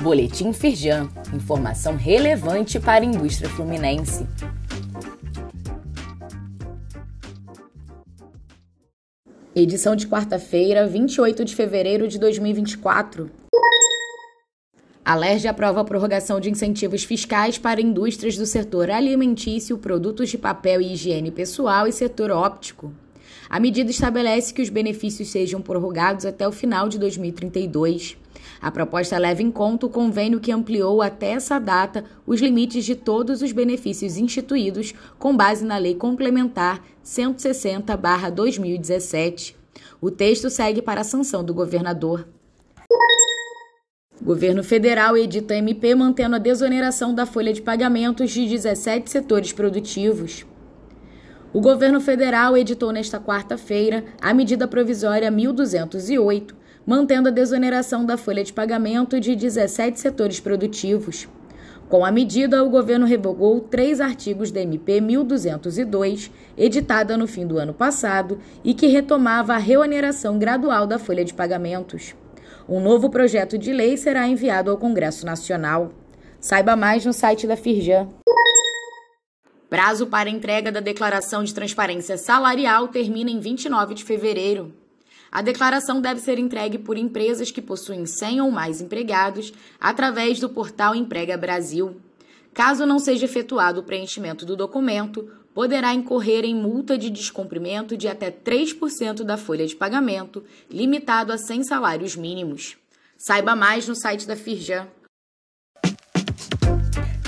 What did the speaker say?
Boletim Firjan, informação relevante para a indústria fluminense. Edição de quarta-feira, 28 de fevereiro de 2024. A LERJ aprova a prorrogação de incentivos fiscais para indústrias do setor alimentício, produtos de papel e higiene pessoal e setor óptico. A medida estabelece que os benefícios sejam prorrogados até o final de 2032. A proposta leva em conta o convênio que ampliou até essa data os limites de todos os benefícios instituídos com base na Lei Complementar 160-2017. O texto segue para a sanção do governador. O governo federal edita MP mantendo a desoneração da folha de pagamentos de 17 setores produtivos. O governo federal editou nesta quarta-feira a medida provisória 1208, mantendo a desoneração da folha de pagamento de 17 setores produtivos. Com a medida, o governo revogou três artigos da MP 1202, editada no fim do ano passado, e que retomava a reoneração gradual da folha de pagamentos. Um novo projeto de lei será enviado ao Congresso Nacional. Saiba mais no site da Firjan. Prazo para entrega da declaração de transparência salarial termina em 29 de fevereiro. A declaração deve ser entregue por empresas que possuem 100 ou mais empregados através do portal Emprega Brasil. Caso não seja efetuado o preenchimento do documento, poderá incorrer em multa de descumprimento de até 3% da folha de pagamento, limitado a 100 salários mínimos. Saiba mais no site da Firjan.